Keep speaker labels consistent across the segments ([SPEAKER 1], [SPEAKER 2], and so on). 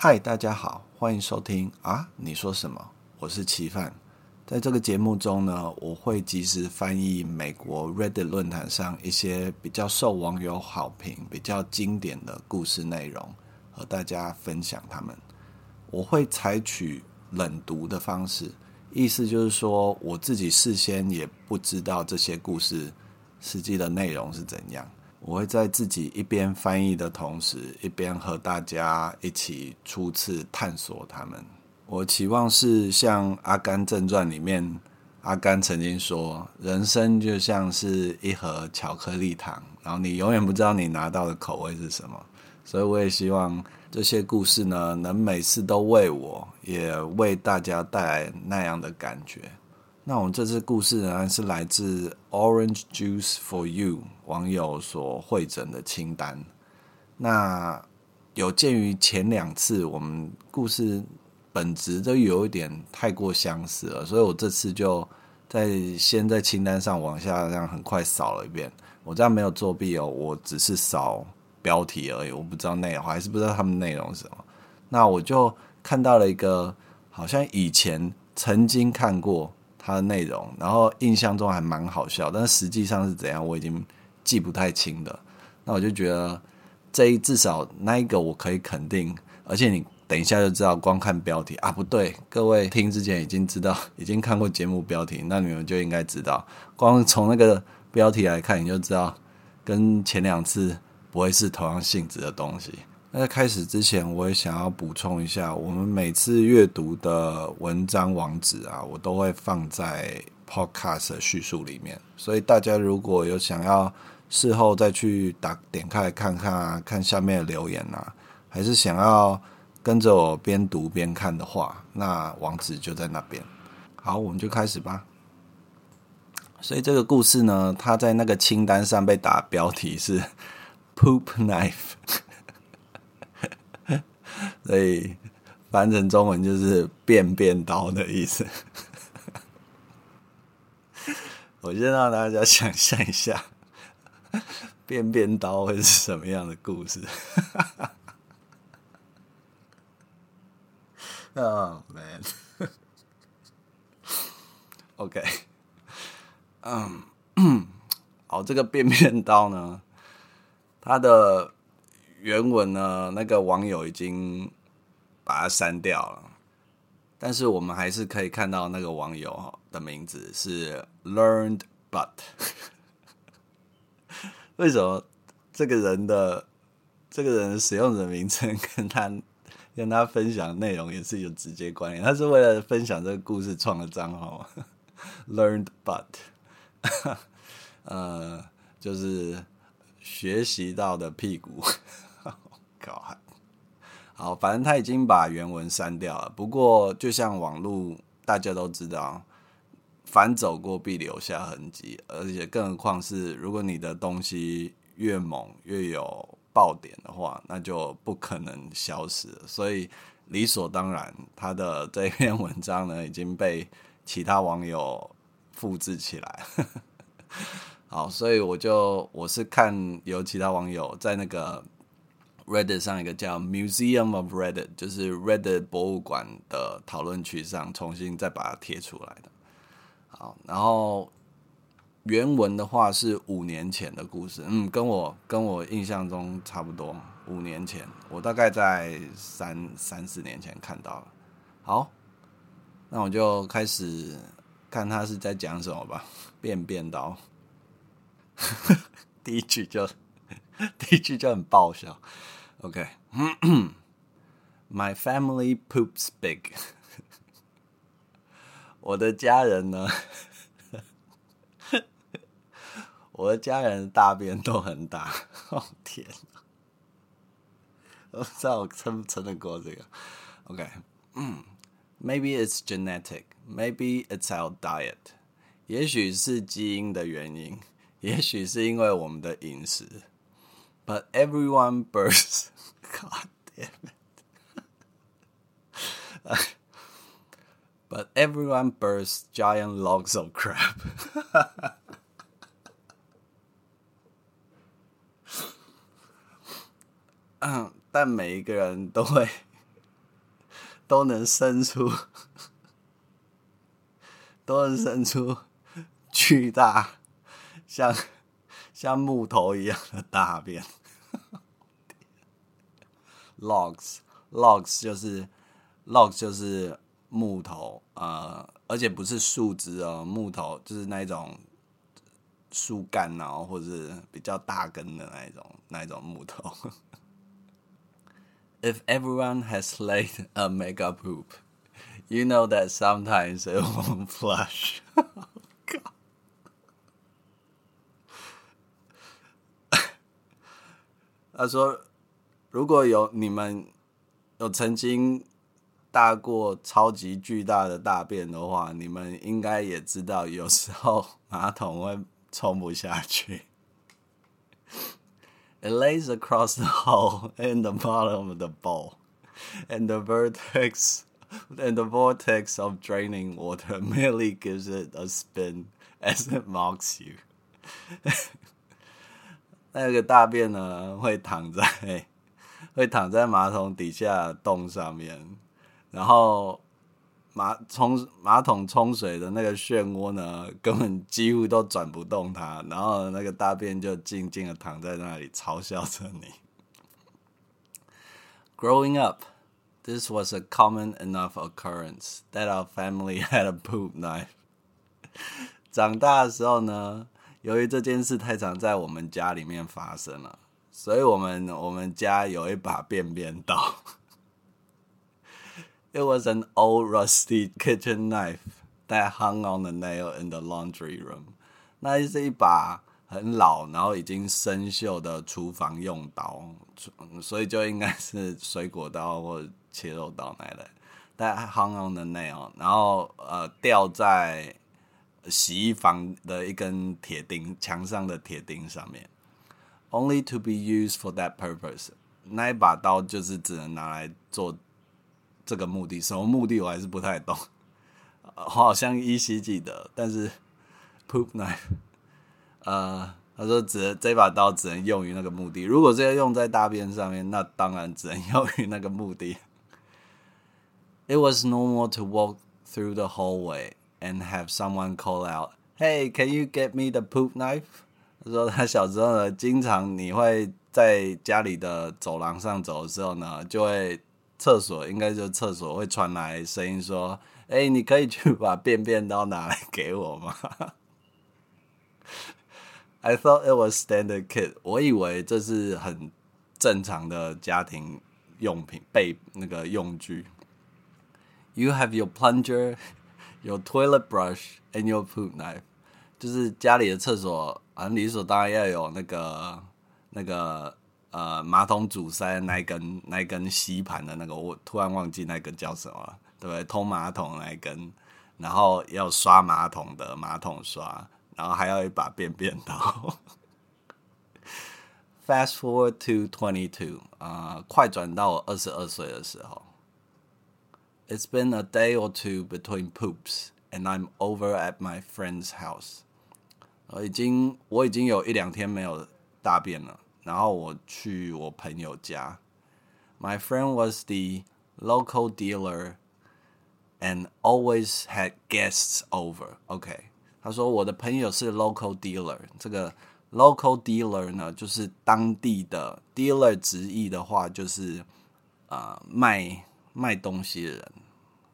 [SPEAKER 1] 嗨，大家好，欢迎收听啊！你说什么？我是齐范。在这个节目中呢，我会及时翻译美国 Reddit 论坛上一些比较受网友好评、比较经典的故事内容，和大家分享他们。我会采取冷读的方式，意思就是说，我自己事先也不知道这些故事实际的内容是怎样。我会在自己一边翻译的同时，一边和大家一起初次探索他们。我期望是像《阿甘正传》里面，阿甘曾经说：“人生就像是一盒巧克力糖，然后你永远不知道你拿到的口味是什么。”所以我也希望这些故事呢，能每次都为我也为大家带来那样的感觉。那我们这次故事呢，是来自 Orange Juice for You 网友所会诊的清单。那有鉴于前两次我们故事。本质都有一点太过相似了，所以我这次就在先在清单上往下这样很快扫了一遍。我这样没有作弊哦，我只是扫标题而已，我不知道内容，还是不知道他们内容是什么。那我就看到了一个，好像以前曾经看过它的内容，然后印象中还蛮好笑，但是实际上是怎样，我已经记不太清的。那我就觉得这一至少那一个我可以肯定，而且你。等一下就知道，光看标题啊，不对，各位听之前已经知道，已经看过节目标题，那你们就应该知道，光从那个标题来看，你就知道跟前两次不会是同样性质的东西。在开始之前，我也想要补充一下，我们每次阅读的文章网址啊，我都会放在 Podcast 的叙述里面，所以大家如果有想要事后再去打点开看看啊，看下面的留言啊，还是想要。跟着我边读边看的话，那网址就在那边。好，我们就开始吧。所以这个故事呢，它在那个清单上被打标题是 “poop knife”，所以翻成中文就是“便便刀”的意思。我先让大家想象一下，便便刀会是什么样的故事。Oh man. OK，嗯，好，这个便便刀呢，它的原文呢，那个网友已经把它删掉了，但是我们还是可以看到那个网友的名字是 Learned But。为什么这个人的这个人使用者名称跟他？跟他分享内容也是有直接关联，他是为了分享这个故事创的账号，Learned but，呃，就是学习到的屁股，搞好，反正他已经把原文删掉了。不过，就像网络大家都知道，反走过必留下痕迹，而且更何况是如果你的东西越猛越有。爆点的话，那就不可能消失。所以理所当然，他的这篇文章呢已经被其他网友复制起来。好，所以我就我是看有其他网友在那个 Reddit 上一个叫 Museum of Reddit，就是 Reddit 博物馆的讨论区上重新再把它贴出来的。好，然后。原文的话是五年前的故事，嗯，跟我跟我印象中差不多。五年前，我大概在三三四年前看到了。好，那我就开始看他是在讲什么吧。便便刀，第一句就 第一句就很爆笑。OK，My family poops big。我的家人呢？我的家人大便都很大，哦天哪！我不知道我撑不撑得过这个。OK，嗯，Maybe it's genetic, maybe it's our diet，也许是基因的原因，也许是因为我们的饮食。 But everyone bursts, God damn it! But everyone bursts giant logs of crap. 嗯，但每一个人都会 都能生出，都能生出巨大像 像木头一样的大便。logs logs 就是 logs 就是木头，呃，而且不是树枝哦，木头就是那一种树干然后，或者比较大根的那一种那一种木头。If everyone has laid a mega poop, you know that sometimes it won't flush. 他说：“如果有你们有曾经大过超级巨大的大便的话，你们应该也知道，有时候马桶会冲不下去。” It lays across the hole in the bottom of the bowl, and the vertex and the vortex of draining water merely gives it a spin as it mocks you. 那个大便呢，会躺在 会躺在马桶底下洞上面，然后马冲马桶冲水的那个漩涡呢，根本几乎都转不动它，然后那个大便就静静的躺在那里嘲笑着你。Growing up, this was a common enough occurrence that our family had a poop knife. 长大的时候呢，由于这件事太常在我们家里面发生了，所以我们我们家有一把便便刀。It was an old rusty kitchen knife that hung on the nail in the laundry room。那是一把很老，然后已经生锈的厨房用刀，所以就应该是水果刀或切肉刀那类。That hung on the nail，然后呃吊在洗衣房的一根铁钉墙上的铁钉上面。Only to be used for that purpose。那一把刀就是只能拿来做。这个目的什么目的我还是不太懂，我 好像依稀记得，但是 poop knife，呃，他说只这把刀只能用于那个目的。如果是要用在大便上面，那当然只能用于那个目的。It was normal to walk through the hallway and have someone call out, "Hey, can you get me the poop knife?" 他说他小时候呢，经常你会在家里的走廊上走的时候呢，就会。厕所应该就厕所会传来声音说：“哎，你可以去把便便刀拿来给我吗？” I thought it was standard kit，我以为这是很正常的家庭用品备那个用具。You have your plunger, 有 toilet brush, and your poop knife，就是家里的厕所啊，理所当然要有那个那个。呃，马桶阻塞那一根那一根吸盘的那个，我突然忘记那根叫什么，对不对？通马桶那一根，然后要刷马桶的马桶刷，然后还要一把便便刀。Fast forward to twenty two，啊，快转到我二十二岁的时候。It's been a day or two between poops, and I'm over at my friend's house。呃，已经我已经有一两天没有大便了。然后我去我朋友家，My friend was the local dealer and always had guests over. OK，他说我的朋友是 local dealer。这个 local dealer 呢，就是当地的 dealer，直译的话就是啊卖 卖东西的人。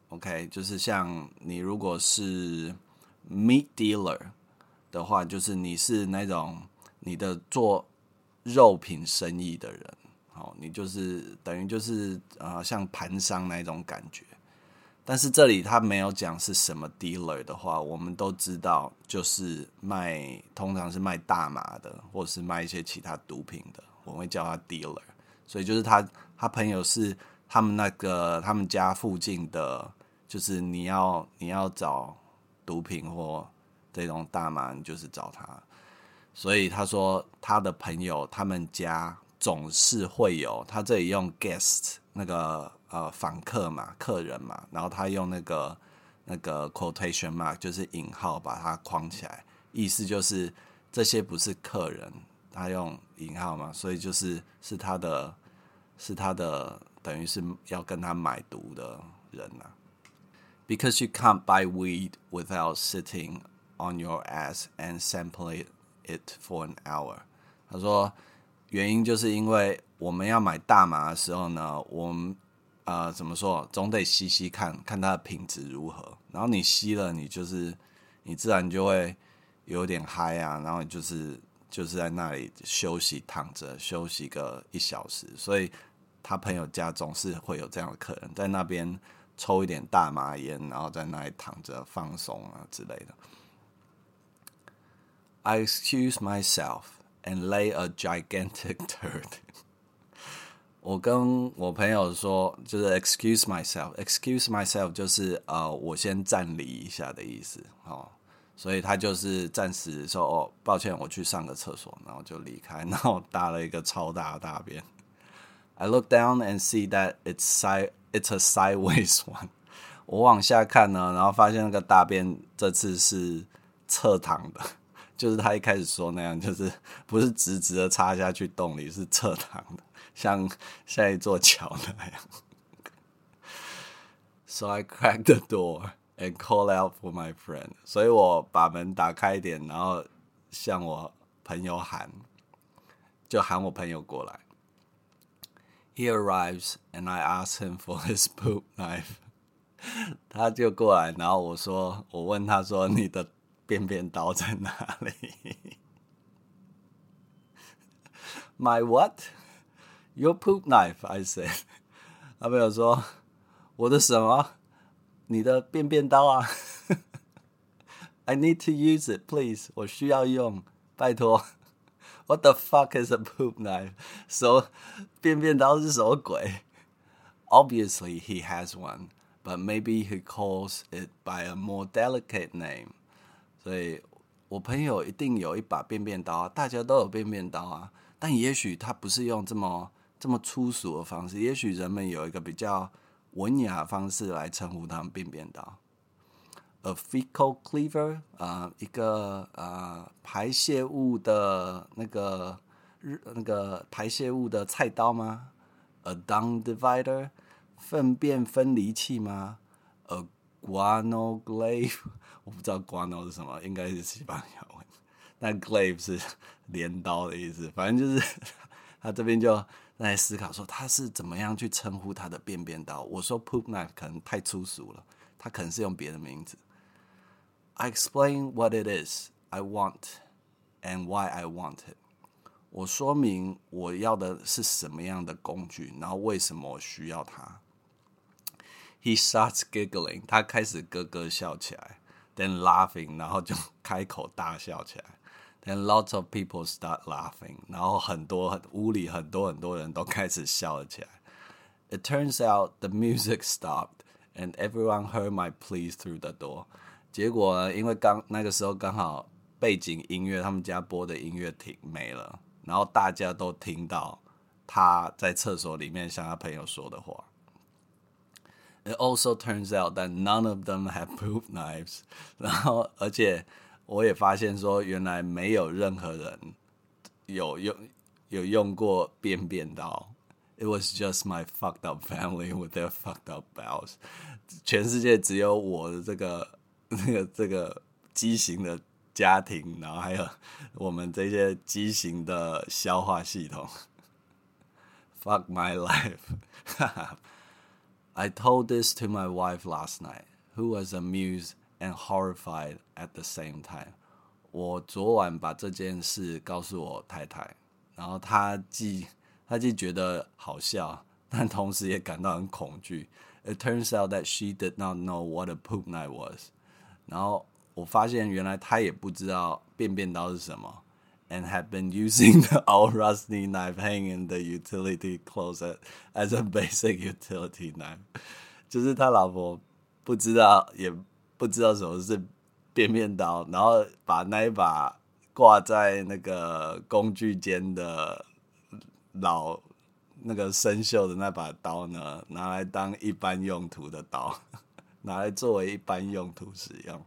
[SPEAKER 1] OK，就是像你如果是 meat dealer 的话，就是你是那种你的做肉品生意的人，好，你就是等于就是啊，像盘商那种感觉。但是这里他没有讲是什么 dealer 的话，我们都知道就是卖，通常是卖大麻的，或者是卖一些其他毒品的，我们会叫他 dealer。所以就是他他朋友是他们那个他们家附近的，就是你要你要找毒品或这种大麻，你就是找他。所以他说，他的朋友他们家总是会有，他这里用 guest 那个呃访客嘛，客人嘛，然后他用那个那个 quotation mark 就是引号把它框起来，意思就是这些不是客人，他用引号嘛，所以就是是他的是他的等于是要跟他买毒的人呐、Because you can't buy weed without sitting on your ass and sampling it for an hour。他说，原因就是因为我们要买大麻的时候呢，我们呃怎么说，总得吸吸看看它的品质如何。然后你吸了，你就是你自然就会有点嗨啊，然后就是就是在那里休息躺着休息个一小时。所以他朋友家总是会有这样的客人，在那边抽一点大麻烟，然后在那里躺着放松啊之类的。I excuse myself and lay a gigantic turd 我跟我朋友说，就是 excuse myself，excuse myself 就是呃，我先暂离一下的意思哦，所以他就是暂时说哦，抱歉，我去上个厕所，然后就离开，然后搭了一个超大的大便。I look down and see that it's side, it's a sideways one。我往下看呢，然后发现那个大便这次是侧躺的，就是他一开始说那样，就是不是直直的插下去洞里，是侧躺的。像像一座桥那样。So I crack the door and call out for my friend。所以我把门打开一点，然后向我朋友喊，就喊我朋友过来。He arrives and I ask him for his poop knife。他就过来，然后我说，我问他说：“你的便便刀在哪里？”My what? Your poop knife, I said。他朋友说：“我的什么？你的便便刀啊！I need to use it, please。我需要用，拜托。 What the fuck is a poop knife？手便便刀是什么鬼？Obviously, he has one, but maybe he calls it by a more delicate name。所以我朋友一定有一把便便刀啊，大家都有便便刀啊，但也许他不是用这么。这么粗俗的方式，也许人们有一个比较文雅的方式来称呼他们便便刀。A fecal cleaver，啊，一个呃排泄物的那个日那个排泄物的菜刀吗？A dung divider，粪便分离器吗？A guano glaive，我不知道 guano 是什么，应该是西班牙文，但 glaive 是镰刀的意思，反正就是 他这边就。在思考说他是怎么样去称呼他的便便刀。我说 poop knife 可能太粗俗了，他可能是用别的名字。I explain what it is I want and why I want it。我说明我要的是什么样的工具，然后为什么我需要它。He starts giggling，他开始咯咯笑起来，then laughing，然后就开口大笑起来。And lots of people start laughing，然后很多屋里很多很多人都开始笑了起来。It turns out the music stopped and everyone heard my pleas through the door。 结果呢，因为刚那个时候刚好背景音乐他们家播的音乐停没了，然后大家都听到他在厕所里面向他朋友说的话。It also turns out that none of them have poop knives。然后而且。我也发现说，原来没有任何人有用有用过便便刀。It was just my fucked up family with their fucked up bowels。全世界只有我的这个那个这个畸形的家庭，然后还有我们这些畸形的消化系统。Fuck my life。I told this to my wife last night, who was amused and horrified at the same time。我昨晚把这件事告诉我太太，然后她既她既觉得好笑，但同时也感到很恐惧。It turns out that she did not know what a poop night was。然后我发现原来他也不知道便便刀是什么，and had been using the old rusty knife hanging in the utility closet as a basic utility knife。就是他老婆不知道也。不知道什么是便便刀，然后把那一把挂在那个工具间的老那个生锈的那把刀呢，拿来当一般用途的刀，拿来作为一般用途使用。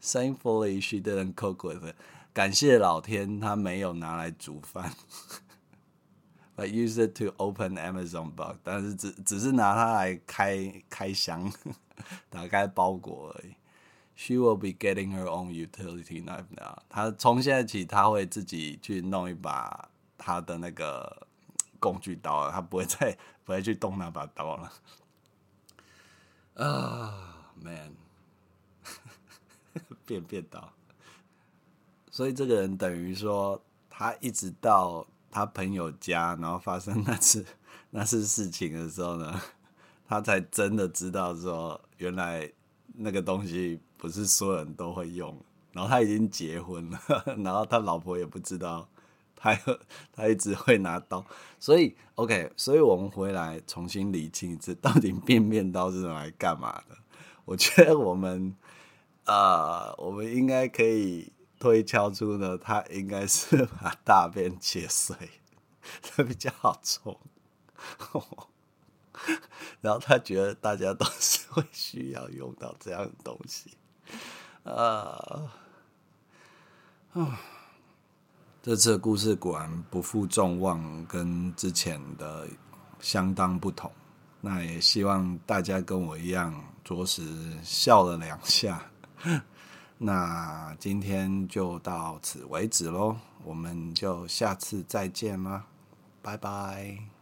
[SPEAKER 1] Thankfully, she didn't cook with it。感谢老天，他没有拿来煮饭。I use it to open Amazon box，但是只只是拿它来开开箱，打开包裹而已。She will be getting her own utility knife now。她从现在起，她会自己去弄一把她的那个工具刀了，她不会再不会去动那把刀了。啊、man，便便刀。所以这个人等于说，他一直到他朋友家，然后发生那次 那次事情的时候呢，他才真的知道说，原来那个东西不是所有人都会用。然后他已经结婚了，然后他老婆也不知道，他他一直会拿刀。所以 OK，所以我们回来重新理清一次，到底便便刀是用来干嘛的？我觉得我们呃，我们应该可以。推敲出呢，他应该是把大便切碎，他比较好冲。然后他觉得大家都是会需要用到这样的东西，啊，啊，这次的故事果然不负众望，跟之前的相当不同。那也希望大家跟我一样，着实笑了两下。那今天就到此为止喽，我们就下次再见啦，拜拜。